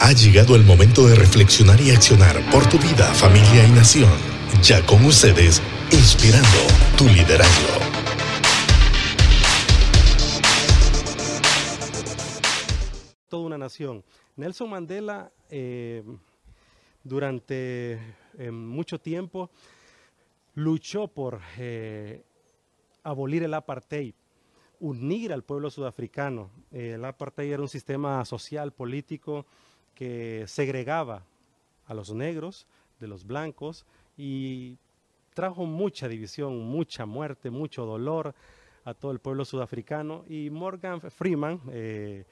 Ha llegado el momento de reflexionar y accionar por tu vida, familia y nación. Ya con ustedes, inspirando tu liderazgo. Toda una nación. Nelson Mandela, eh, durante eh, mucho tiempo, luchó por eh, abolir el apartheid, unir al pueblo sudafricano. el apartheid era un sistema social, político, que segregaba a los negros de los blancos y trajo mucha división, mucha muerte, mucho dolor a todo el pueblo sudafricano. Y Morgan Freeman, eh,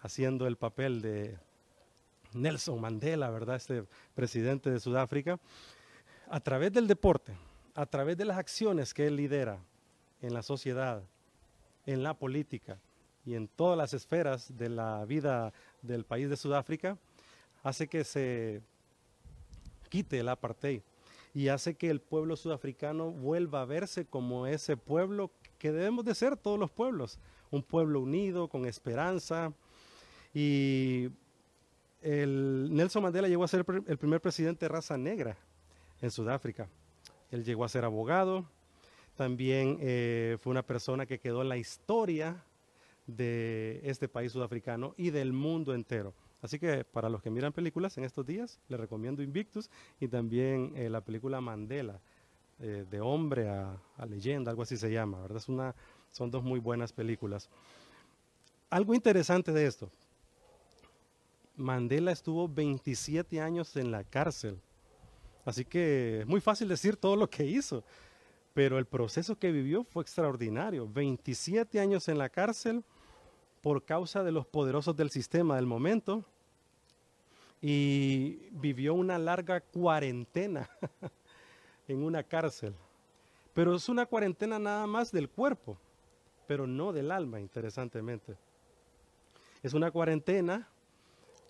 haciendo el papel de Nelson Mandela, ¿verdad? Este presidente de Sudáfrica, a través del deporte, a través de las acciones que él lidera en la sociedad, en la política y en todas las esferas de la vida del país de Sudáfrica, hace que se quite el apartheid y hace que el pueblo sudafricano vuelva a verse como ese pueblo que debemos de ser todos los pueblos, un pueblo unido, con esperanza. Y Nelson Mandela llegó a ser el primer presidente de raza negra en Sudáfrica. Él llegó a ser abogado, también eh, fue una persona que quedó en la historia de este país sudafricano y del mundo entero. Así que para los que miran películas en estos días, les recomiendo Invictus y también eh, la película Mandela, eh, de hombre a, leyenda, algo así se llama, ¿verdad? Es una, son dos muy buenas películas. Algo interesante de esto, Mandela estuvo 27 años en la cárcel, así que es muy fácil decir todo lo que hizo, pero el proceso que vivió fue extraordinario. 27 años en la cárcel por causa de los poderosos del sistema del momento y vivió una larga cuarentena en una cárcel. Pero es una cuarentena nada más del cuerpo, pero no del alma, interesantemente. Es una cuarentena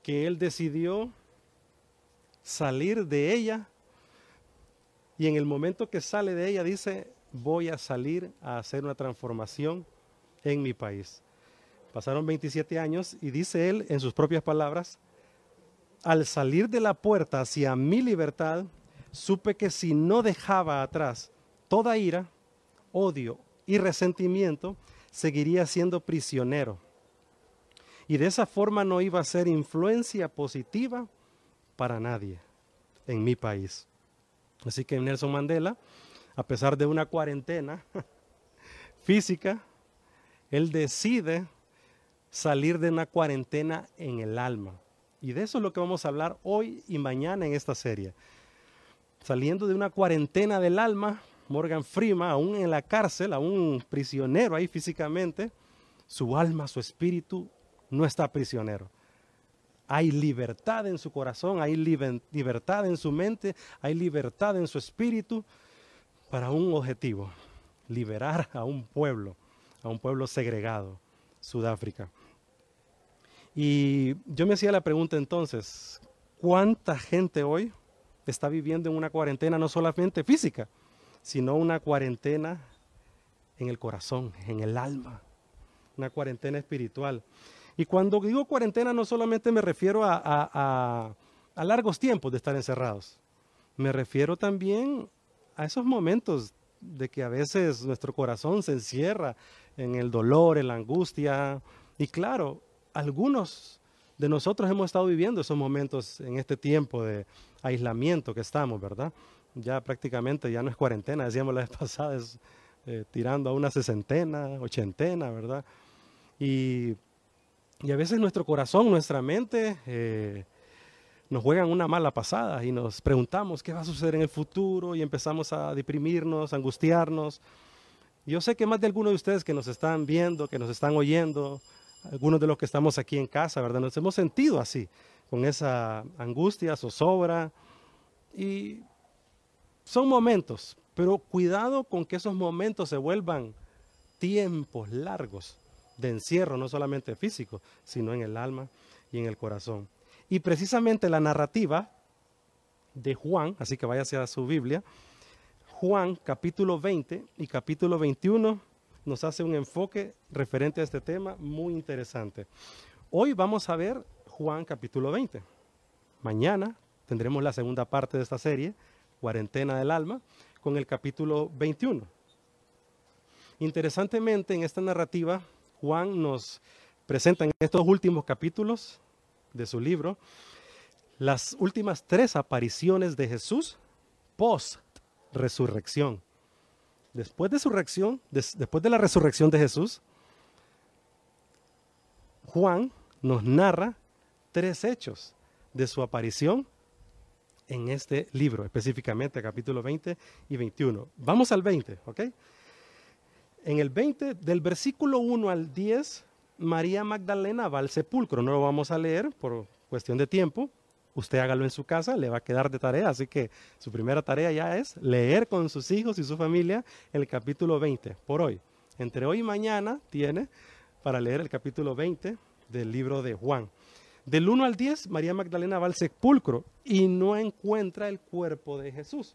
que él decidió salir de ella y en el momento que sale de ella dice, voy a salir a hacer una transformación en mi país. Pasaron 27 años y dice él en sus propias palabras, al salir de la puerta hacia mi libertad, supe que si no dejaba atrás toda ira, odio y resentimiento, seguiría siendo prisionero. Y de esa forma no iba a ser influencia positiva para nadie en mi país. Así que Nelson Mandela, a pesar de una cuarentena física, él decide salir de una cuarentena en el alma. Y de eso es lo que vamos a hablar hoy y mañana en esta serie. Saliendo de una cuarentena del alma, Morgan Freeman, aún en la cárcel, aún prisionero ahí físicamente, su alma, su espíritu no está prisionero. Hay libertad en su corazón, hay libertad en su mente, hay libertad en su espíritu para un objetivo, liberar a un pueblo, a un pueblo segregado, Sudáfrica. Y yo me hacía la pregunta entonces, ¿cuánta gente hoy está viviendo en una cuarentena no solamente física, sino una cuarentena en el corazón, en el alma, una cuarentena espiritual? Y cuando digo cuarentena no solamente me refiero a, largos tiempos de estar encerrados, me refiero también a esos momentos de que a veces nuestro corazón se encierra en el dolor, en la angustia. Y claro, algunos de nosotros hemos estado viviendo esos momentos en este tiempo de aislamiento que estamos, ¿verdad? Ya prácticamente ya no es cuarentena, decíamos la vez pasada, es eh, tirando a una sesentena, ochentena, ¿verdad? Y, a veces nuestro corazón, nuestra mente eh, nos juegan una mala pasada y nos preguntamos qué va a suceder en el futuro y empezamos a deprimirnos, a angustiarnos. Yo sé que más de algunos de ustedes que nos están viendo, que nos están oyendo, algunos de los que estamos aquí en casa, ¿verdad? Nos hemos sentido así, con esa angustia, zozobra. Y son momentos, pero cuidado con que esos momentos se vuelvan tiempos largos de encierro, no solamente físico, sino en el alma y en el corazón. Y precisamente la narrativa de Juan, así que vaya hacia su Biblia, Juan capítulo 20 y capítulo 21 nos hace un enfoque referente a este tema muy interesante. Hoy vamos a ver Juan capítulo 20. mañana tendremos la segunda parte de esta serie, Cuarentena del Alma, con el capítulo 21. Interesantemente, en esta narrativa, Juan nos presenta en estos últimos capítulos de su libro las últimas tres apariciones de Jesús post resurrección. Después de, su reacción, después de la resurrección de Jesús, Juan nos narra tres hechos de su aparición en este libro, específicamente capítulo 20 y 21. Vamos al 20, ¿ok? En el 20, del versículo 1 al 10, María Magdalena va al sepulcro. No lo vamos a leer por cuestión de tiempo. Usted hágalo en su casa, le va a quedar de tarea. Así que su primera tarea ya es leer con sus hijos y su familia el capítulo 20 por hoy. Entre hoy y mañana tiene para leer el capítulo 20 del libro de Juan. Del 1 al 10, María Magdalena va al sepulcro y no encuentra el cuerpo de Jesús.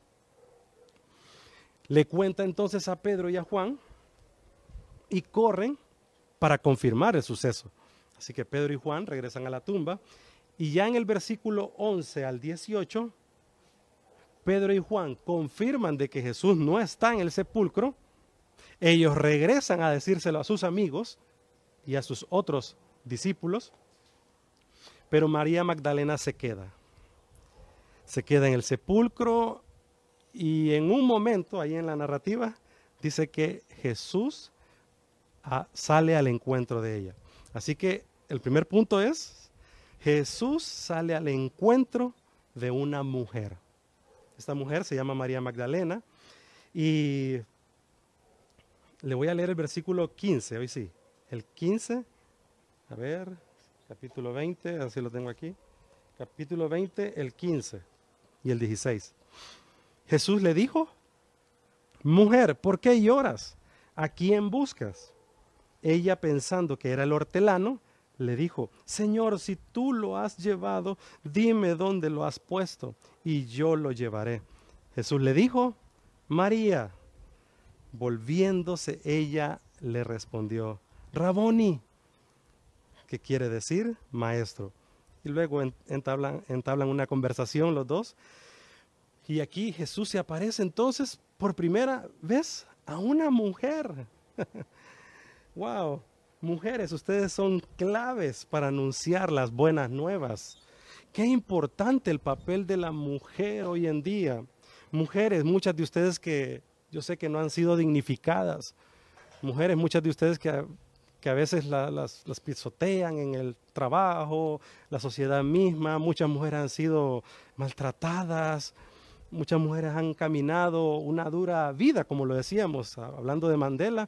Le cuenta entonces a Pedro y a Juan y corren para confirmar el suceso. Así que Pedro y Juan regresan a la tumba y ya en el versículo 11 al 18, Pedro y Juan confirman de que Jesús no está en el sepulcro. Ellos regresan a decírselo a sus amigos y a sus otros discípulos, pero María Magdalena se queda. Se queda en el sepulcro y en un momento, ahí en la narrativa, dice que Jesús sale al encuentro de ella. Así que el primer punto es, Jesús sale al encuentro de una mujer. Esta mujer se llama María Magdalena y le voy a leer el versículo 15, hoy sí, el 15, a ver, capítulo 20, así lo tengo aquí, capítulo 20, el 15 y el 16. Jesús le dijo, mujer, ¿por qué lloras? ¿A quién buscas? Ella pensando que era el hortelano, le dijo, Señor, si tú lo has llevado, dime dónde lo has puesto y yo lo llevaré. Jesús le dijo, María. Volviéndose ella le respondió, Raboni, ¿qué quiere decir? Maestro. Y luego entablan, entablan una conversación los dos. Y aquí Jesús se aparece entonces por primera vez a una mujer. Wow, mujeres, ustedes son claves para anunciar las buenas nuevas. Qué importante el papel de la mujer hoy en día. Mujeres, muchas de ustedes que yo sé que no han sido dignificadas. Mujeres, muchas de ustedes que, a veces las pisotean en el trabajo, la sociedad misma. Muchas mujeres han sido maltratadas. Muchas mujeres han caminado una dura vida, como lo decíamos, hablando de Mandela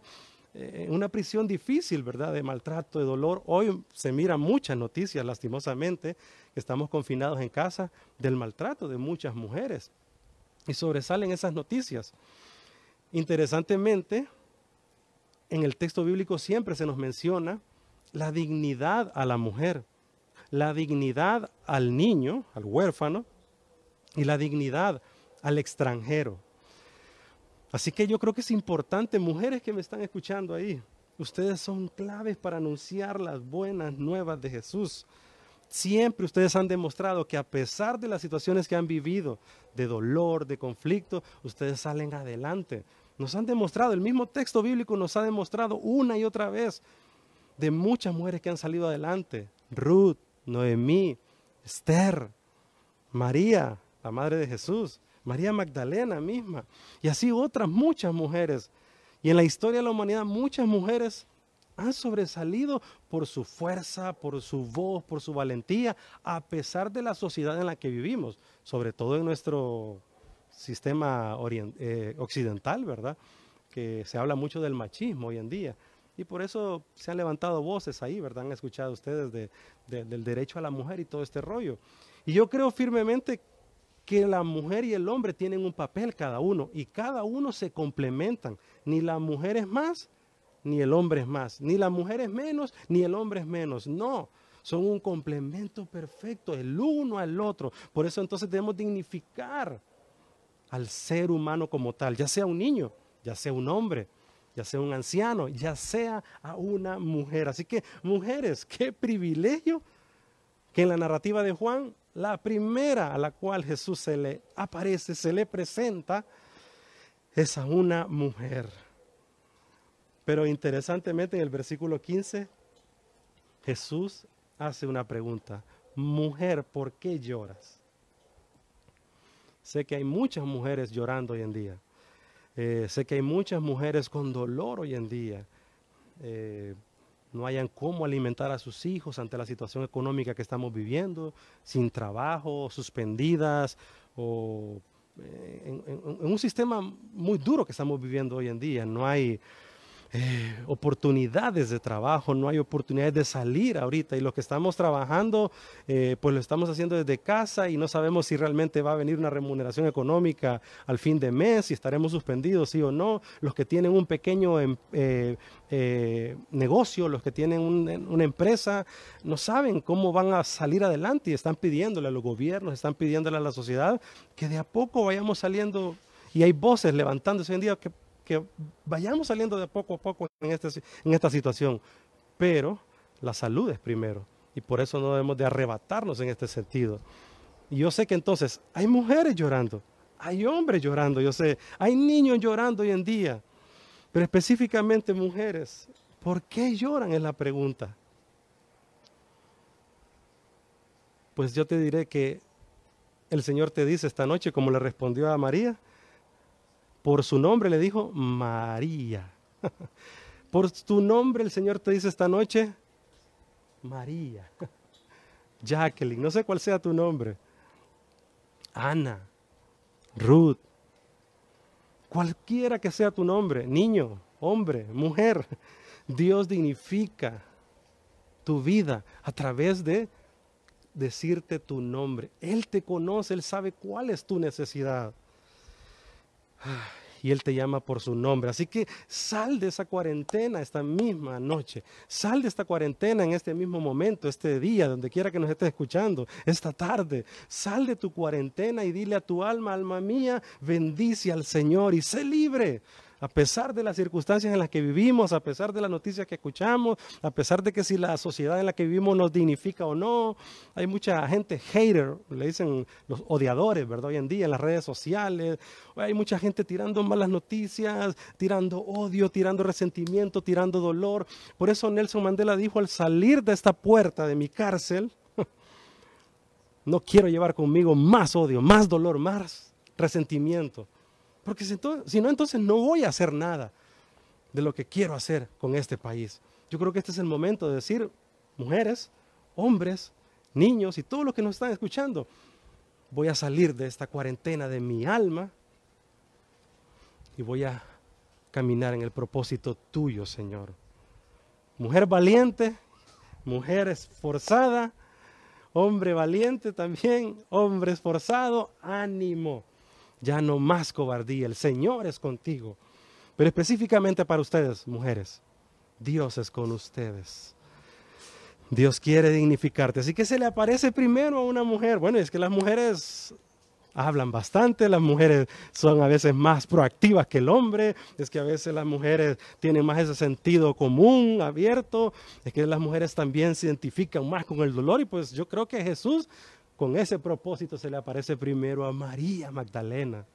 eh, una prisión difícil, ¿verdad? De maltrato, de dolor. Hoy se miran muchas noticias, lastimosamente, que estamos confinados en casa, del maltrato de muchas mujeres. Y sobresalen esas noticias. Interesantemente, en el texto bíblico siempre se nos menciona la dignidad a la mujer, la dignidad al niño, al huérfano, y la dignidad al extranjero. Así que yo creo que es importante, mujeres que me están escuchando ahí, ustedes son claves para anunciar las buenas nuevas de Jesús. Siempre ustedes han demostrado que a pesar de las situaciones que han vivido, de dolor, de conflicto, ustedes salen adelante. Nos han demostrado, el mismo texto bíblico nos ha demostrado una y otra vez de muchas mujeres que han salido adelante. Ruth, Noemí, Esther, María, la madre de Jesús. María Magdalena misma, y así otras muchas mujeres. Y en la historia de la humanidad muchas mujeres han sobresalido por su fuerza, por su voz, por su valentía, a pesar de la sociedad en la que vivimos, sobre todo en nuestro sistema eh, occidental, ¿verdad? Que se habla mucho del machismo hoy en día. Y por eso se han levantado voces ahí, ¿verdad? Han escuchado ustedes del derecho a la mujer y todo este rollo. Y yo creo firmemente que la mujer y el hombre tienen un papel cada uno y cada uno se complementan. Ni la mujer es más, ni el hombre es más. Ni la mujer es menos, ni el hombre es menos. No, son un complemento perfecto, el uno al otro. Por eso entonces debemos dignificar al ser humano como tal, ya sea un niño, ya sea un hombre, ya sea un anciano, ya sea a una mujer. Así que mujeres, qué privilegio que en la narrativa de Juan, la primera a la cual Jesús se le aparece, se le presenta, es a una mujer. Pero interesantemente en el versículo 15, Jesús hace una pregunta. Mujer, ¿por qué lloras? Sé que hay muchas mujeres llorando hoy en día. Eh, sé que hay muchas mujeres con dolor hoy en día. Eh, no hayan cómo alimentar a sus hijos ante la situación económica que estamos viviendo, sin trabajo, suspendidas o eh, en, un sistema muy duro que estamos viviendo hoy en día. No hay eh, oportunidades de trabajo, no hay oportunidades de salir ahorita y lo que estamos trabajando, eh, pues lo estamos haciendo desde casa y no sabemos si realmente va a venir una remuneración económica al fin de mes, si estaremos suspendidos, sí o no. Los que tienen un pequeño em, eh, negocio, los que tienen una empresa, no saben cómo van a salir adelante y están pidiéndole a los gobiernos, están pidiéndole a la sociedad que de a poco vayamos saliendo y hay voces levantándose hoy en día que que vayamos saliendo de poco a poco en, este, en esta situación. Pero la salud es primero. Y por eso no debemos de arrebatarnos en este sentido. Y yo sé que entonces hay mujeres llorando, hay hombres llorando, yo sé, hay niños llorando hoy en día. Pero específicamente mujeres, ¿por qué lloran? Es la pregunta. Pues yo te diré que el Señor te dice esta noche, como le respondió a María, por su nombre le dijo María. Por tu nombre el Señor te dice esta noche María. Jacqueline, no sé cuál sea tu nombre. Ana, Ruth, cualquiera que sea tu nombre, niño, hombre, mujer, Dios dignifica tu vida a través de decirte tu nombre. Él te conoce, Él sabe cuál es tu necesidad y Él te llama por su nombre. Así que sal de esa cuarentena esta misma noche. Sal de esta cuarentena en este mismo momento, este día, donde quiera que nos estés escuchando, esta tarde. Sal de tu cuarentena y dile a tu alma, alma mía, bendice al Señor y sé libre a pesar de las circunstancias en las que vivimos, a pesar de las noticias que escuchamos, a pesar de que si la sociedad en la que vivimos nos dignifica o no, hay mucha gente hater, le dicen los odiadores, ¿verdad? Hoy en día en las redes sociales, hay mucha gente tirando malas noticias, tirando odio, tirando resentimiento, tirando dolor. Por eso Nelson Mandela dijo al salir de esta puerta de mi cárcel, no quiero llevar conmigo más odio, más dolor, más resentimiento. Porque si, no, entonces no voy a hacer nada de lo que quiero hacer con este país. Yo creo que este es el momento de decir, mujeres, hombres, niños y todos los que nos están escuchando, voy a salir de esta cuarentena de mi alma y voy a caminar en el propósito tuyo, Señor. Mujer valiente, mujer esforzada, hombre valiente también, hombre esforzado, ánimo ya no más cobardía, el Señor es contigo. Pero específicamente para ustedes, mujeres, Dios es con ustedes. Dios quiere dignificarte. Así que se le aparece primero a una mujer. Bueno, es que las mujeres hablan bastante, las mujeres son a veces más proactivas que el hombre, es que a veces las mujeres tienen más ese sentido común, abierto, es que las mujeres también se identifican más con el dolor y pues yo creo que Jesús con ese propósito se le aparece primero a María Magdalena.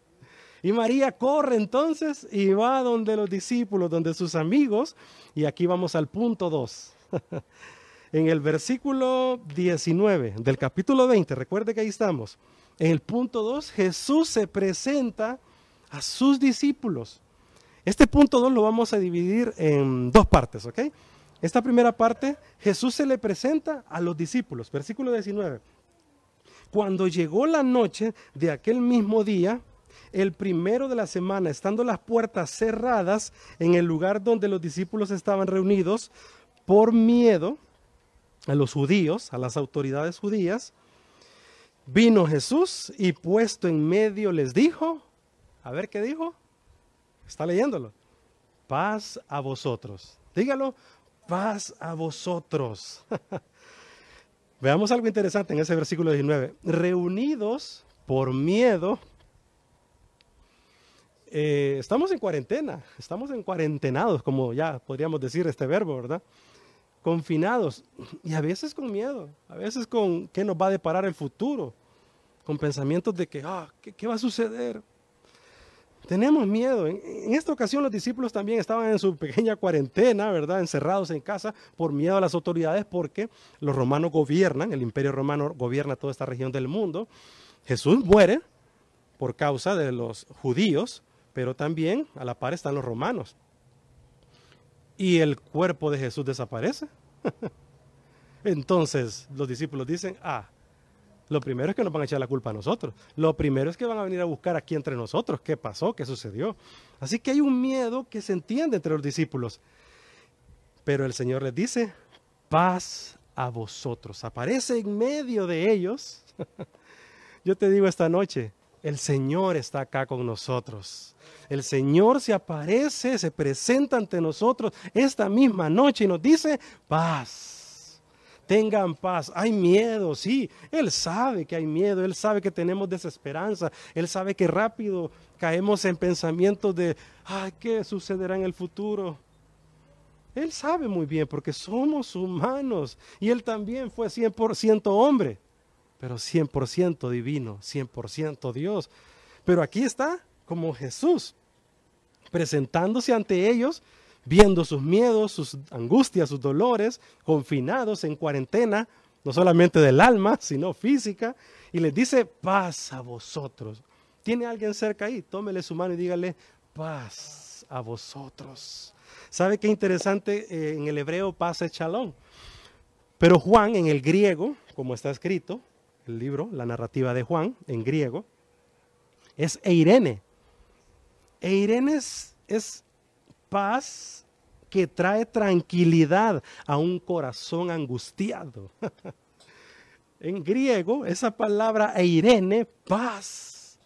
Y María corre entonces y va donde los discípulos, donde sus amigos. Y aquí vamos al punto 2. en el versículo 19 del capítulo 20, recuerde que ahí estamos. En el punto 2, Jesús se presenta a sus discípulos. Este punto 2 lo vamos a dividir en dos partes, ¿ok? Esta primera parte, Jesús se le presenta a los discípulos. Versículo 19. Cuando llegó la noche de aquel mismo día, el primero de la semana, estando las puertas cerradas en el lugar donde los discípulos estaban reunidos, por miedo a los judíos, a las autoridades judías, vino Jesús y puesto en medio les dijo, a ver qué dijo, está leyéndolo, paz a vosotros. Dígalo, paz a vosotros. Veamos algo interesante en ese versículo 19. Reunidos por miedo. Eh, estamos en cuarentena, estamos en cuarentenados, como ya podríamos decir este verbo, ¿verdad? confinados y a veces con miedo, a veces con qué nos va a deparar el futuro, con pensamientos de que, ah, ¿qué, va a suceder? Tenemos miedo. En, esta ocasión los discípulos también estaban en su pequeña cuarentena, ¿verdad? Encerrados en casa por miedo a las autoridades porque los romanos gobiernan, el imperio romano gobierna toda esta región del mundo. Jesús muere por causa de los judíos, pero también a la par están los romanos y el cuerpo de Jesús desaparece. Entonces los discípulos dicen, ah, lo primero es que nos van a echar la culpa a nosotros. Lo primero es que van a venir a buscar aquí entre nosotros qué pasó, qué sucedió. Así que hay un miedo que se entiende entre los discípulos. Pero el Señor les dice, paz a vosotros. Aparece en medio de ellos. Yo te digo esta noche, el Señor está acá con nosotros. El Señor se aparece, se presenta ante nosotros esta misma noche y nos dice, paz. Tengan paz. Hay miedo, sí. Él sabe que hay miedo, Él sabe que tenemos desesperanza, Él sabe que rápido caemos en pensamientos de, ay, ¿qué sucederá en el futuro? Él sabe muy bien porque somos humanos y Él también fue 100% hombre pero 100% divino, 100% Dios. Pero aquí está como Jesús, presentándose ante ellos, viendo sus miedos, sus angustias, sus dolores, confinados en cuarentena, no solamente del alma, sino física, y les dice, paz a vosotros. ¿Tiene alguien cerca ahí? Tómele su mano y dígale, paz a vosotros. ¿Sabe qué interesante? Eh, en el hebreo paz es shalom. Pero Juan, en el griego, como está escrito, el libro, la narrativa de Juan, en griego, es Eirene. Eirene es, es paz que trae tranquilidad a un corazón angustiado. en griego, esa palabra Eirene, paz,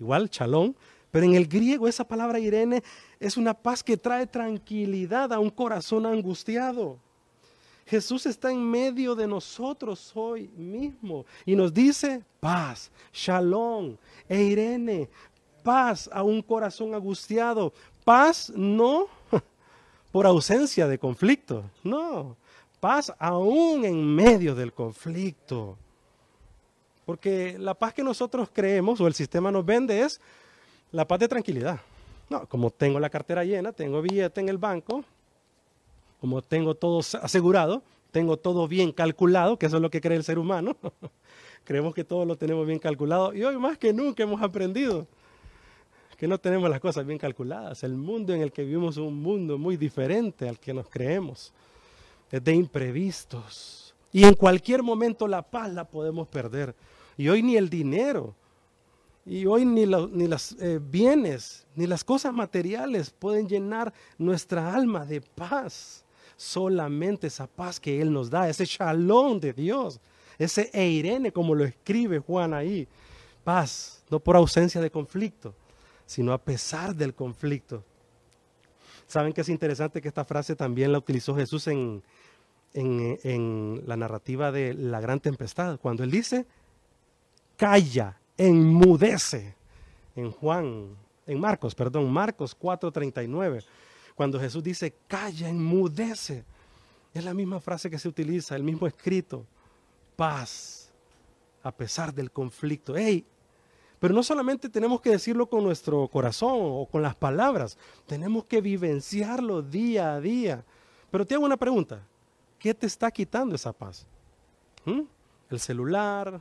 igual chalón, pero en el griego esa palabra Irene es una paz que trae tranquilidad a un corazón angustiado. Jesús está en medio de nosotros hoy mismo y nos dice paz, shalom, eirene, paz a un corazón angustiado. Paz no por ausencia de conflicto, no, paz aún en medio del conflicto. Porque la paz que nosotros creemos o el sistema nos vende es la paz de tranquilidad. No, como tengo la cartera llena, tengo billete en el banco, como tengo todo asegurado, tengo todo bien calculado, que eso es lo que cree el ser humano. Creemos que todo lo tenemos bien calculado y hoy más que nunca hemos aprendido que no tenemos las cosas bien calculadas. El mundo en el que vivimos es un mundo muy diferente al que nos creemos. Es de imprevistos. Y en cualquier momento la paz la podemos perder. Y hoy ni el dinero, y hoy ni, los eh, bienes, ni las cosas materiales pueden llenar nuestra alma de paz solamente esa paz que Él nos da, ese shalom de Dios, ese eirene como lo escribe Juan ahí. Paz, no por ausencia de conflicto, sino a pesar del conflicto. ¿Saben que es interesante que esta frase también la utilizó Jesús en, en, en la narrativa de la gran tempestad? Cuando Él dice, calla, enmudece. En Juan, en Marcos, perdón, Marcos 4:39 cuando Jesús dice, calla, enmudece. Es la misma frase que se utiliza, el mismo escrito. Paz, a pesar del conflicto. Hey, pero no solamente tenemos que decirlo con nuestro corazón o con las palabras, tenemos que vivenciarlo día a día. Pero te hago una pregunta, ¿qué te está quitando esa paz? ¿Mm? ¿El celular?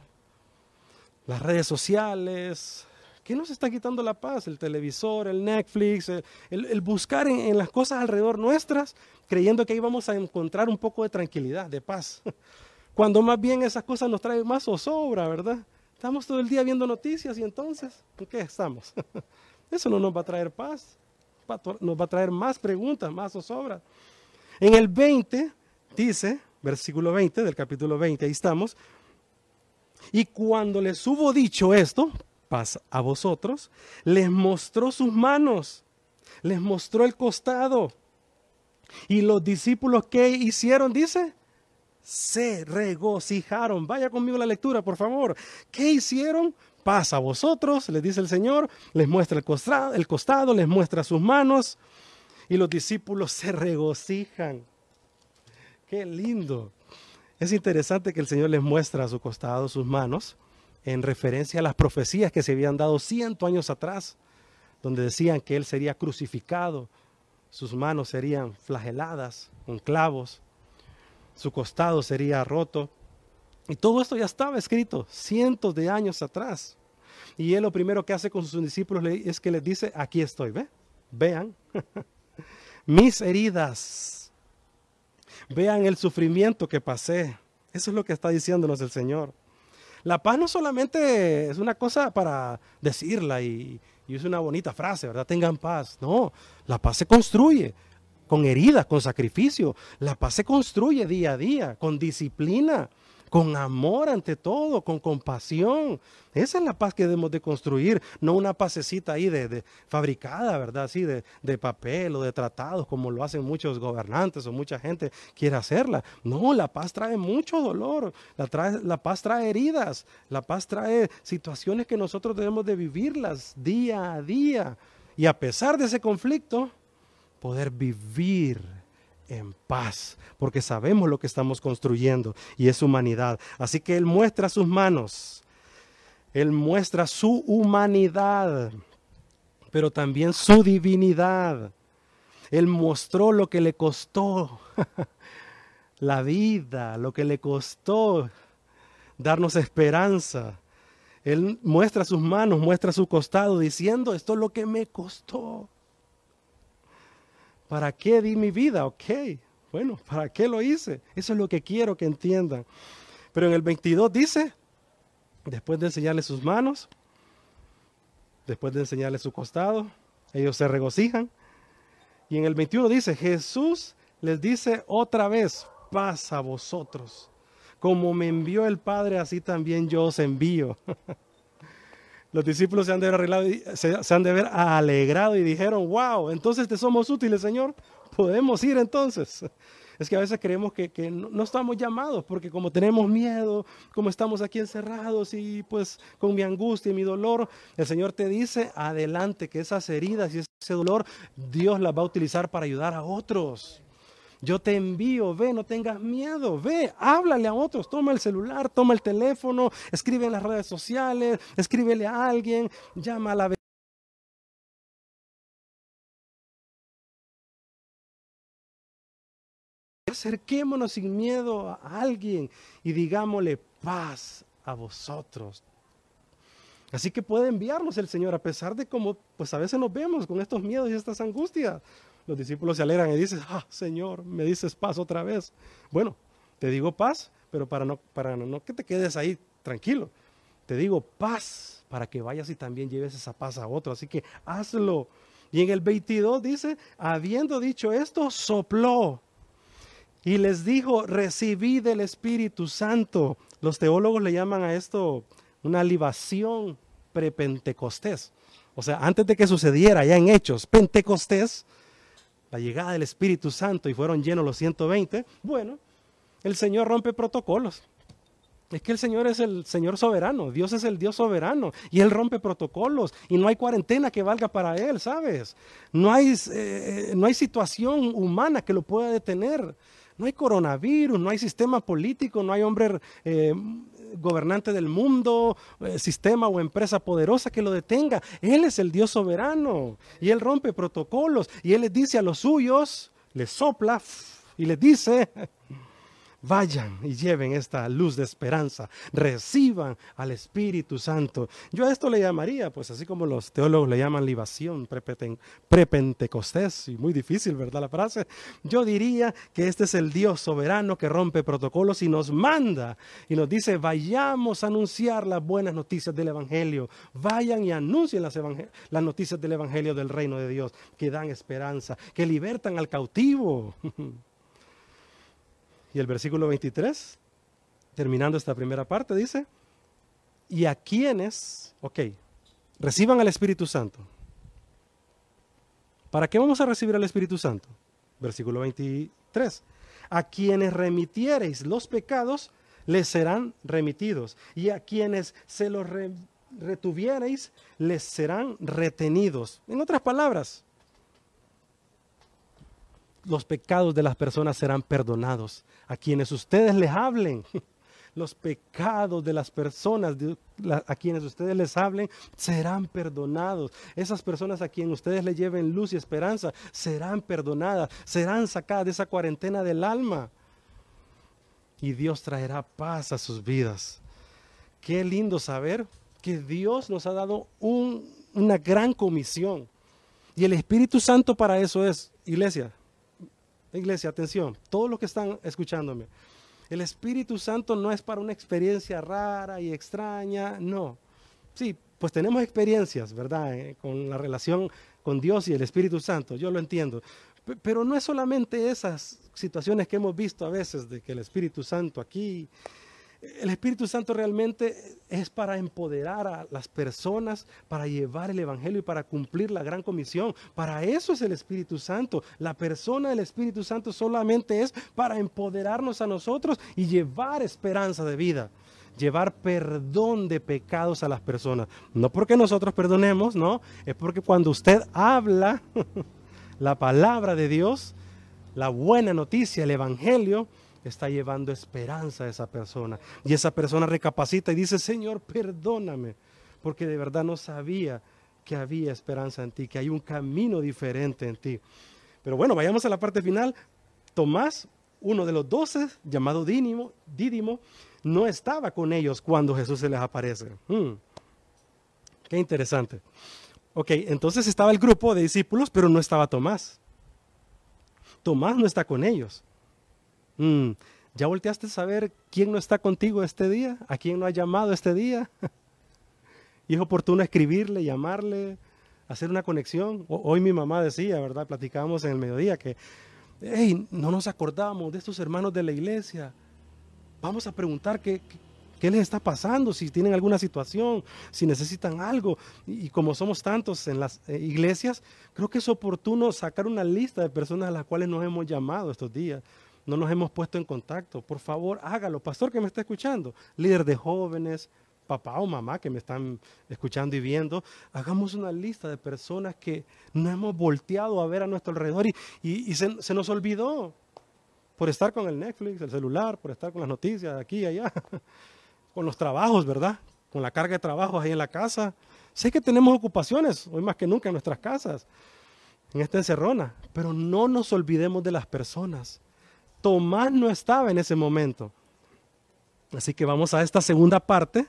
¿Las redes sociales? ¿Qué nos está quitando la paz? El televisor, el Netflix, el, buscar en, las cosas alrededor nuestras, creyendo que ahí vamos a encontrar un poco de tranquilidad, de paz. Cuando más bien esas cosas nos traen más zozobra, ¿verdad? Estamos todo el día viendo noticias y entonces, ¿en qué estamos? Eso no nos va a traer paz, nos va a traer más preguntas, más zozobra. En el 20 dice, versículo 20 del capítulo 20, ahí estamos, y cuando les hubo dicho esto, paz a vosotros, les mostró sus manos, les mostró el costado. Y los discípulos que hicieron, dice, se regocijaron. Vaya conmigo la lectura, por favor. ¿Qué hicieron? Paz a vosotros, les dice el Señor, les muestra el costado, el costado, les muestra sus manos y los discípulos se regocijan. Qué lindo. Es interesante que el Señor les muestra a su costado sus manos en referencia a las profecías que se habían dado ciento años atrás, donde decían que Él sería crucificado, sus manos serían flageladas con clavos, su costado sería roto. Y todo esto ya estaba escrito cientos de años atrás. Y Él lo primero que hace con sus discípulos es que les dice, aquí estoy, ¿ve? Vean mis heridas. Vean el sufrimiento que pasé. Eso es lo que está diciéndonos el Señor. La paz no solamente es una cosa para decirla y, es una bonita frase, ¿verdad? Tengan paz. No, la paz se construye con heridas, con sacrificio. La paz se construye día a día, con disciplina, con amor ante todo, con compasión. Esa es la paz que debemos de construir, no una pacecita ahí de, fabricada, ¿verdad? Así de, papel o de tratados, como lo hacen muchos gobernantes o mucha gente quiere hacerla. No, la paz trae mucho dolor, la, la paz trae heridas, la paz trae situaciones que nosotros debemos de vivirlas día a día. Y a pesar de ese conflicto, poder vivir en paz, porque sabemos lo que estamos construyendo y es humanidad. Así que Él muestra sus manos, Él muestra su humanidad, pero también su divinidad. Él mostró lo que le costó la vida, lo que le costó darnos esperanza. Él muestra sus manos, muestra su costado, diciendo, esto es lo que me costó. ¿Para qué di mi vida? Ok, bueno, ¿para qué lo hice? Eso es lo que quiero que entiendan. Pero en el 22 dice, después de enseñarle sus manos, después de enseñarle su costado, ellos se regocijan. Y en el 21 dice, Jesús les dice otra vez, paz a vosotros. Como me envió el Padre, así también yo os envío. Los discípulos se han de haber, arreglado, haber alegrado y dijeron, wow, entonces te somos útiles, Señor. Podemos ir entonces. Es que a veces creemos que, no, estamos llamados porque como tenemos miedo, como estamos aquí encerrados y pues con mi angustia y mi dolor, el Señor te dice, adelante, que esas heridas y ese dolor Dios las va a utilizar para ayudar a otros. Yo te envío, ve, no tengas miedo, ve, háblale a otros, toma el celular, toma el teléfono, escribe en las redes sociales, escríbele a alguien, llama a la Acerquémonos sin miedo a alguien y digámosle paz a vosotros. Así que puede enviarnos el Señor a pesar de cómo, pues a veces nos vemos con estos miedos y estas angustias. Los discípulos se alegran y dicen, ah, Señor, me dices paz otra vez. Bueno, te digo paz, pero para no, para no que te quedes ahí tranquilo. Te digo paz para que vayas y también lleves esa paz a otro. Así que hazlo. Y en el 22 dice, habiendo dicho esto, sopló y les dijo, recibid el Espíritu Santo. Los teólogos le llaman a esto una libación prepentecostés. O sea, antes de que sucediera ya en Hechos, Pentecostés, la llegada del Espíritu Santo y fueron llenos los 120, bueno, el Señor rompe protocolos. Es que el Señor es el Señor soberano, Dios es el Dios soberano y Él rompe protocolos y no hay cuarentena que valga para Él, ¿sabes? No hay, eh, no hay situación humana que lo pueda detener. No hay coronavirus, no hay sistema político, no hay hombre eh, gobernante del mundo, eh, sistema o empresa poderosa que lo detenga. Él es el Dios soberano y Él rompe protocolos y Él les dice a los suyos, les sopla y les dice, Vayan y lleven esta luz de esperanza, reciban al Espíritu Santo. Yo a esto le llamaría, pues así como los teólogos le llaman libación prepentecostés, y muy difícil, ¿verdad la frase? Yo diría que este es el Dios soberano que rompe protocolos y nos manda y nos dice, vayamos a anunciar las buenas noticias del Evangelio, vayan y anuncien las, las noticias del Evangelio del reino de Dios, que dan esperanza, que libertan al cautivo. Y el versículo 23, terminando esta primera parte, dice, y a quienes, ok, reciban al Espíritu Santo. ¿Para qué vamos a recibir al Espíritu Santo? Versículo 23. A quienes remitiereis los pecados, les serán remitidos. Y a quienes se los retuviereis, les serán retenidos. En otras palabras, los pecados de las personas serán perdonados. A quienes ustedes les hablen, los pecados de las personas a quienes ustedes les hablen serán perdonados. Esas personas a quienes ustedes le lleven luz y esperanza serán perdonadas, serán sacadas de esa cuarentena del alma. Y Dios traerá paz a sus vidas. Qué lindo saber que Dios nos ha dado una gran comisión. Y el Espíritu Santo para eso es, iglesia, iglesia, atención, todos los que están escuchándome, el Espíritu Santo no es para una experiencia rara y extraña, no. Sí, pues tenemos experiencias, ¿verdad? Eh, con la relación con Dios y el Espíritu Santo, yo lo entiendo. Pero no es solamente esas situaciones que hemos visto a veces de que el Espíritu Santo aquí el Espíritu Santo realmente es para empoderar a las personas, para llevar el Evangelio y para cumplir la gran comisión. Para eso es el Espíritu Santo. La persona del Espíritu Santo solamente es para empoderarnos a nosotros y llevar esperanza de vida. Llevar perdón de pecados a las personas. No porque nosotros perdonemos, no. Es porque cuando usted habla la palabra de Dios, la buena noticia, el Evangelio, está llevando esperanza a esa persona. Y esa persona recapacita y dice, Señor, perdóname, porque de verdad no sabía que había esperanza en ti, que hay un camino diferente en ti. Pero bueno, vayamos a la parte final. Tomás, uno de los doce, llamado Dídimo, Dídimo no estaba con ellos cuando Jesús se les aparece. Hmm. Qué interesante. Ok, entonces estaba el grupo de discípulos, pero no estaba Tomás. Tomás no está con ellos. Mm, ¿Ya volteaste a saber quién no está contigo este día? ¿A quién no ha llamado este día? y es oportuno escribirle, llamarle, hacer una conexión. hoy mi mamá decía, ¿verdad? Platicábamos en el mediodía que, hey, no nos acordamos de estos hermanos de la iglesia. Vamos a preguntar qué, qué, les está pasando, si tienen alguna situación, si necesitan algo. Y, como somos tantos en las eh, iglesias, creo que es oportuno sacar una lista de personas a las cuales nos hemos llamado estos días no nos hemos puesto en contacto. Por favor, hágalo. Pastor que me está escuchando, líder de jóvenes, papá o mamá que me están escuchando y viendo, hagamos una lista de personas que no hemos volteado a ver a nuestro alrededor y, se, se, nos olvidó por estar con el Netflix, el celular, por estar con las noticias aquí y allá, con los trabajos, ¿verdad? Con la carga de trabajos ahí en la casa. Sé que tenemos ocupaciones, hoy más que nunca en nuestras casas, en esta encerrona, pero no nos olvidemos de las personas Tomás no estaba en ese momento. Así que vamos a esta segunda parte.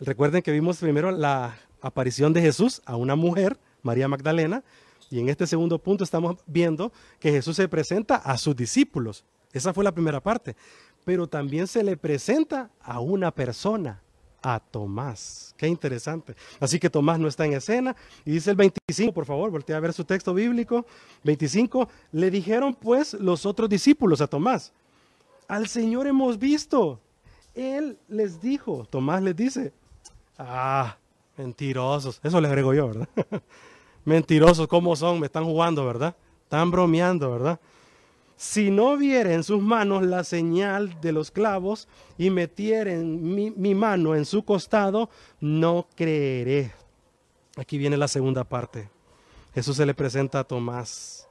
Recuerden que vimos primero la aparición de Jesús a una mujer, María Magdalena, y en este segundo punto estamos viendo que Jesús se presenta a sus discípulos. Esa fue la primera parte. Pero también se le presenta a una persona, a Tomás. Qué interesante. Así que Tomás no está en escena. Y dice el 25, por favor, voltea a ver su texto bíblico. 25, le dijeron pues los otros discípulos a Tomás, al Señor hemos visto. Él les dijo, Tomás les dice, ah, mentirosos. Eso le agrego yo, ¿verdad? mentirosos, ¿cómo son? Me están jugando, ¿verdad? Están bromeando, ¿verdad? Si no viere en sus manos la señal de los clavos y metieren mi, mi, mano en su costado, no creeré. Aquí viene la segunda parte. Jesús se le presenta a Tomás.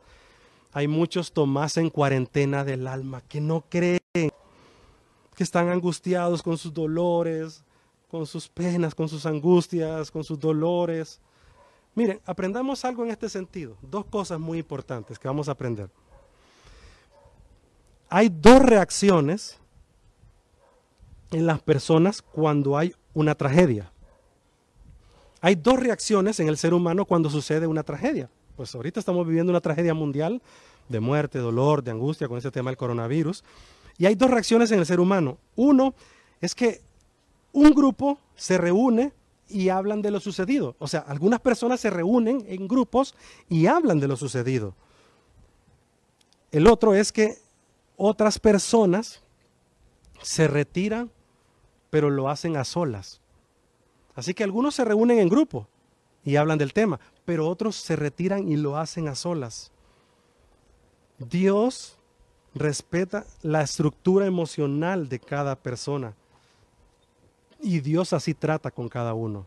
Hay muchos Tomás en cuarentena del alma que no creen, que están angustiados con sus dolores, con sus penas, con sus angustias, con sus dolores. Miren, aprendamos algo en este sentido. Dos cosas muy importantes que vamos a aprender hay dos reacciones en las personas cuando hay una tragedia. Hay dos reacciones en el ser humano cuando sucede una tragedia. Pues ahorita estamos viviendo una tragedia mundial de muerte, dolor, de angustia con ese tema del coronavirus. Y hay dos reacciones en el ser humano. Uno es que un grupo se reúne y hablan de lo sucedido. O sea, algunas personas se reúnen en grupos y hablan de lo sucedido. El otro es que otras personas se retiran, pero lo hacen a solas. Así que algunos se reúnen en grupo y hablan del tema, pero otros se retiran y lo hacen a solas. Dios respeta la estructura emocional de cada persona y Dios así trata con cada uno,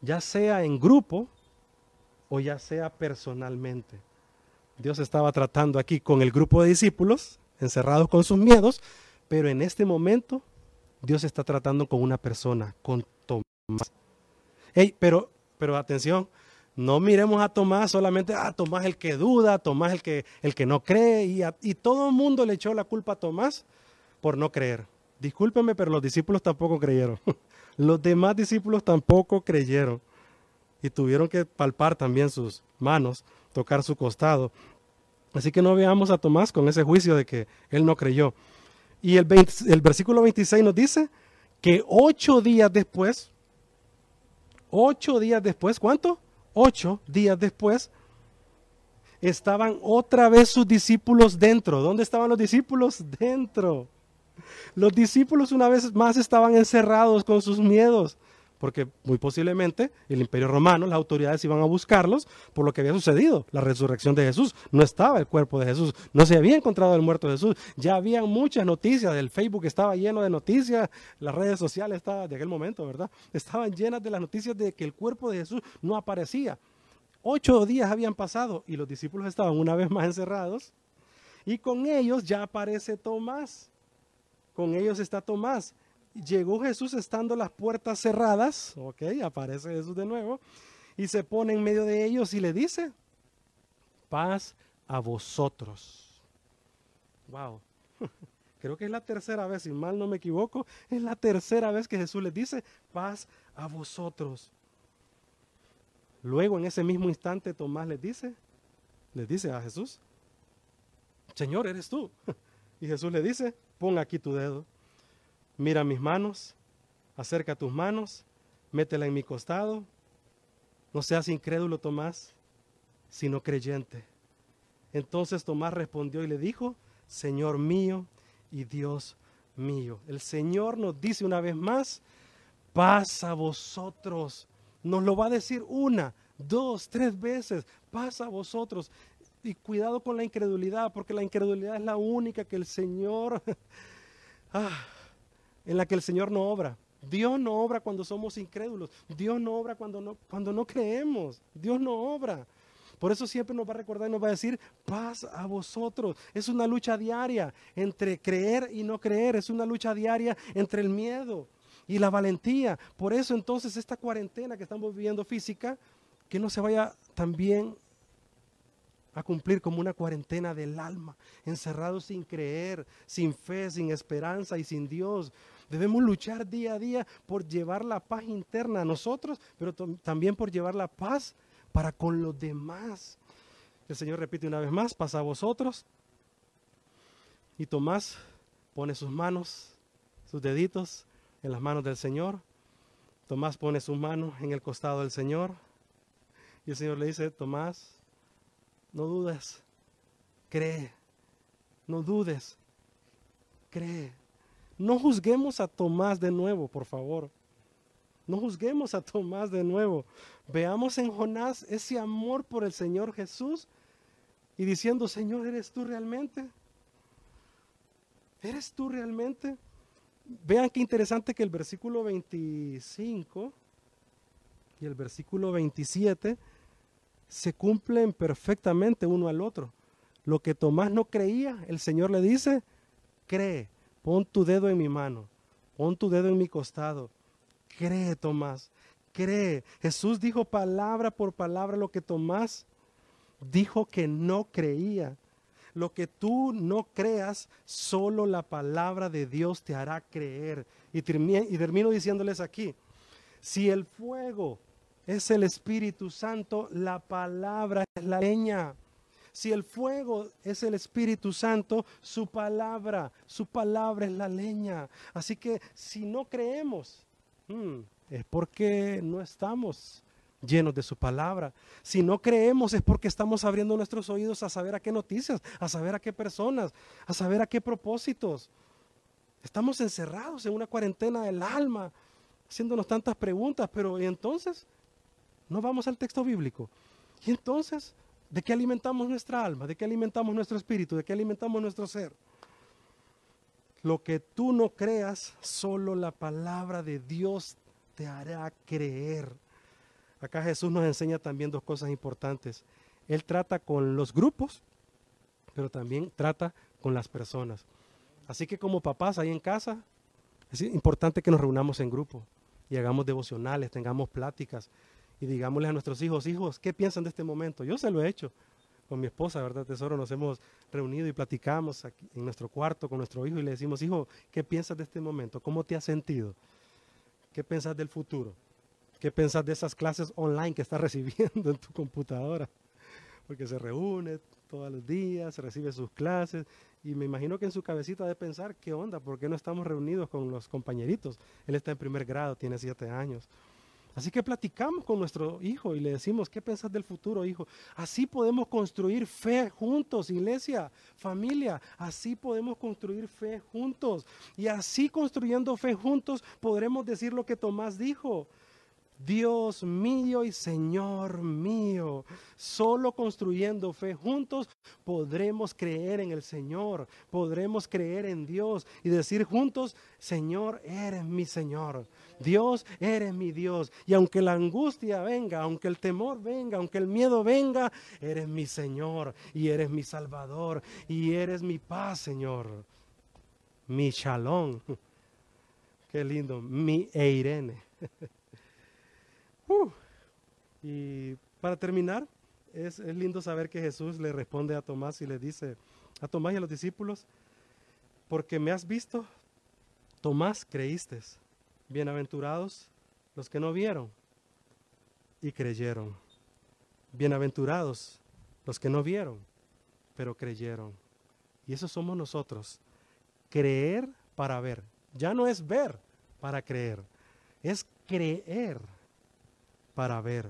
ya sea en grupo o ya sea personalmente. Dios estaba tratando aquí con el grupo de discípulos, encerrados con sus miedos, pero en este momento Dios está tratando con una persona, con Tomás. Hey, pero, pero atención, no miremos a Tomás solamente, ah, Tomás el que duda, Tomás el que, el que no cree, y, y todo el mundo le echó la culpa a Tomás por no creer. Discúlpenme, pero los discípulos tampoco creyeron. Los demás discípulos tampoco creyeron. Y tuvieron que palpar también sus manos, tocar su costado. Así que no veamos a Tomás con ese juicio de que él no creyó. Y el, el versículo 26 nos dice que ocho días después, ocho días después, ¿cuánto? Ocho días después, estaban otra vez sus discípulos dentro. ¿Dónde estaban los discípulos? Dentro. Los discípulos una vez más estaban encerrados con sus miedos, porque muy posiblemente el imperio romano, las autoridades iban a buscarlos por lo que había sucedido, la resurrección de Jesús. No estaba el cuerpo de Jesús, no se había encontrado el muerto de Jesús. Ya había muchas noticias, el Facebook estaba lleno de noticias, las redes sociales estaban de aquel momento, ¿verdad? Estaban llenas de las noticias de que el cuerpo de Jesús no aparecía. Ocho días habían pasado y los discípulos estaban una vez más encerrados y con ellos ya aparece Tomás. Con ellos está Tomás. Llegó Jesús estando las puertas cerradas, ok, aparece Jesús de nuevo, y se pone en medio de ellos y le dice, paz a vosotros. Wow, creo que es la tercera vez, si mal no me equivoco, es la tercera vez que Jesús les dice, paz a vosotros. Luego en ese mismo instante Tomás les dice, les dice a Jesús, Señor, eres tú. Y Jesús le dice, pon aquí tu dedo, mira mis manos, acerca tus manos, métela en mi costado. No seas incrédulo, Tomás, sino creyente. Entonces Tomás respondió y le dijo, Señor mío y Dios mío. El Señor nos dice una vez más, paz a vosotros. Nos lo va a decir una, dos, tres veces, paz a vosotros y cuidado con la incredulidad, porque la incredulidad es la única que el Señor, ah, en la que el Señor no obra. Dios no obra cuando somos incrédulos. Dios no obra cuando no, cuando no creemos. Dios no obra. Por eso siempre nos va a recordar y nos va a decir, paz a vosotros. Es una lucha diaria entre creer y no creer. Es una lucha diaria entre el miedo y la valentía. Por eso entonces esta cuarentena que estamos viviendo física, que no se vaya también a cumplir como una cuarentena del alma, encerrados sin creer, sin fe, sin esperanza y sin Dios. Debemos luchar día a día por llevar la paz interna a nosotros, pero también por llevar la paz para con los demás. El Señor repite una vez más, pasa a vosotros. Y Tomás pone sus manos, sus deditos en las manos del Señor. Tomás pone sus manos en el costado del Señor. Y el Señor le dice, Tomás, no dudes, cree. No dudes, cree. No juzguemos a Tomás de nuevo, por favor. No juzguemos a Tomás de nuevo. Veamos en Jonás ese amor por el Señor Jesús y diciendo, Señor, ¿eres tú realmente? ¿Eres tú realmente? Vean qué interesante que el versículo 25 y el versículo 27 se cumplen perfectamente uno al otro. Lo que Tomás no creía, el Señor le dice, cree, pon tu dedo en mi mano, pon tu dedo en mi costado. Cree, Tomás, cree. Jesús dijo palabra por palabra lo que Tomás dijo que no creía. Lo que tú no creas, solo la palabra de Dios te hará creer. Y termino diciéndoles aquí, si el fuego es el Espíritu Santo, la palabra es la leña. Si el fuego es el Espíritu Santo, su palabra, su palabra es la leña. Así que si no creemos, hmm, es porque no estamos llenos de su palabra. Si no creemos es porque estamos abriendo nuestros oídos a saber a qué noticias, a saber a qué personas, a saber a qué propósitos. Estamos encerrados en una cuarentena del alma, haciéndonos tantas preguntas, pero ¿y entonces? No vamos al texto bíblico. Y entonces, ¿de qué alimentamos nuestra alma? ¿De qué alimentamos nuestro espíritu? ¿De qué alimentamos nuestro ser? Lo que tú no creas, solo la palabra de Dios te hará creer. Acá Jesús nos enseña también dos cosas importantes. Él trata con los grupos pero también trata con las personas. Así que como papás ahí en casa, es importante que nos reunamos en grupo y hagamos devocionales, tengamos pláticas y digámosle a nuestros hijos, hijos, ¿qué piensan de este momento? Yo se lo he hecho con mi esposa, ¿verdad, tesoro? Nos hemos reunido y platicamos en nuestro cuarto con nuestro hijo y le decimos, hijo, ¿qué piensas de este momento? ¿Cómo te has sentido? ¿Qué piensas del futuro? ¿Qué piensas de esas clases online que estás recibiendo en tu computadora? Porque se reúne todos los días, recibe sus clases y me imagino que en su cabecita de pensar, ¿qué onda? ¿Por qué no estamos reunidos con los compañeritos? Él está en primer grado, tiene siete años. Así que platicamos con nuestro hijo y le decimos, ¿qué piensas del futuro, hijo? Así podemos construir fe juntos, iglesia, familia. Así podemos construir fe juntos. Y así construyendo fe juntos podremos decir lo que Tomás dijo. Dios mío y Señor mío. Solo construyendo fe juntos podremos creer en el Señor, podremos creer en Dios y decir juntos, Señor, eres mi Señor. Dios, eres mi Dios. Y aunque la angustia venga, aunque el temor venga, aunque el miedo venga, eres mi Señor y eres mi Salvador y eres mi paz, Señor. Mi shalom. Qué lindo. Mi Eirene. Y para terminar, es, es, lindo saber que Jesús le responde a Tomás y le dice a Tomás y a los discípulos, porque me has visto, Tomás creíste. Bienaventurados los que no vieron y creyeron. Bienaventurados los que no vieron, pero creyeron. Y eso somos nosotros. Creer para ver. Ya no es ver para creer, es creer para ver.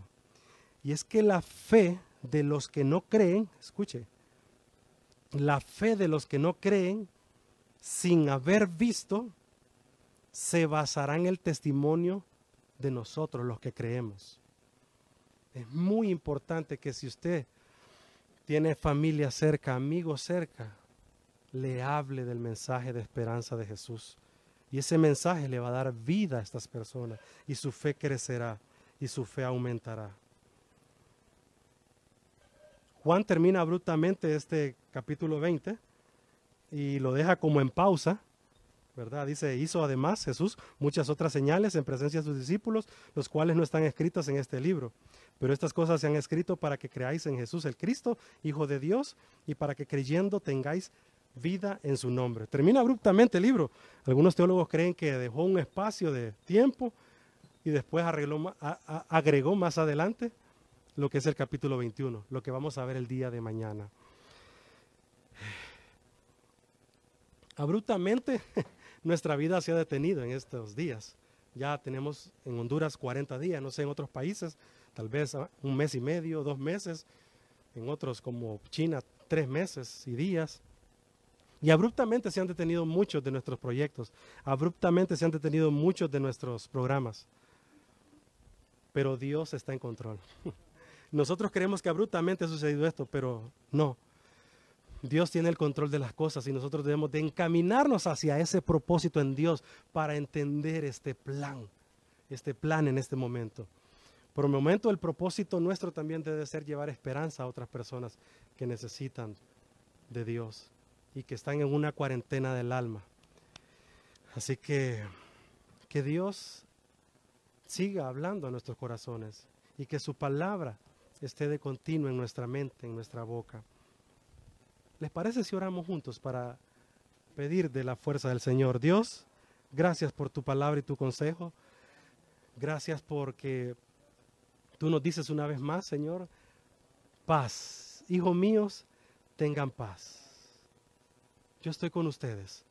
Y es que la fe de los que no creen, escuche, la fe de los que no creen, sin haber visto, se basará en el testimonio de nosotros, los que creemos. Es muy importante que si usted tiene familia cerca, amigos cerca, le hable del mensaje de esperanza de Jesús. Y ese mensaje le va a dar vida a estas personas y su fe crecerá y su fe aumentará. Juan termina abruptamente este capítulo 20 y lo deja como en pausa, ¿verdad? Dice, hizo además Jesús muchas otras señales en presencia de sus discípulos, los cuales no están escritos en este libro. Pero estas cosas se han escrito para que creáis en Jesús el Cristo, Hijo de Dios, y para que creyendo tengáis vida en su nombre. Termina abruptamente el libro. Algunos teólogos creen que dejó un espacio de tiempo y después agregó más adelante lo que es el capítulo 21, lo que vamos a ver el día de mañana. Abruptamente nuestra vida se ha detenido en estos días. Ya tenemos en Honduras 40 días, no sé, en otros países tal vez un mes y medio, dos meses, en otros como China tres meses y días. Y abruptamente se han detenido muchos de nuestros proyectos, abruptamente se han detenido muchos de nuestros programas pero Dios está en control. Nosotros creemos que abruptamente ha sucedido esto, pero no. Dios tiene el control de las cosas y nosotros debemos de encaminarnos hacia ese propósito en Dios para entender este plan, este plan en este momento. Por el momento el propósito nuestro también debe ser llevar esperanza a otras personas que necesitan de Dios y que están en una cuarentena del alma. Así que que Dios siga hablando a nuestros corazones y que su palabra esté de continuo en nuestra mente, en nuestra boca. ¿Les parece si oramos juntos para pedir de la fuerza del Señor? Dios, gracias por tu palabra y tu consejo. Gracias porque tú nos dices una vez más, Señor, paz. Hijos míos, tengan paz. Yo estoy con ustedes.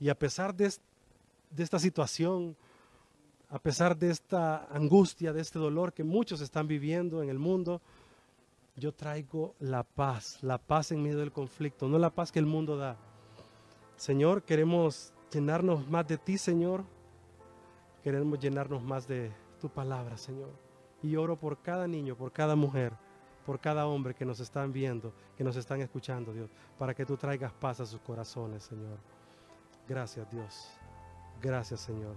Y a pesar de, de esta situación, a pesar de esta angustia, de este dolor que muchos están viviendo en el mundo, yo traigo la paz, la paz en medio del conflicto, no la paz que el mundo da. Señor, queremos llenarnos más de ti, Señor. Queremos llenarnos más de tu palabra, Señor. Y oro por cada niño, por cada mujer, por cada hombre que nos están viendo, que nos están escuchando, Dios, para que tú traigas paz a sus corazones, Señor. Gracias, Dios. Gracias, Señor.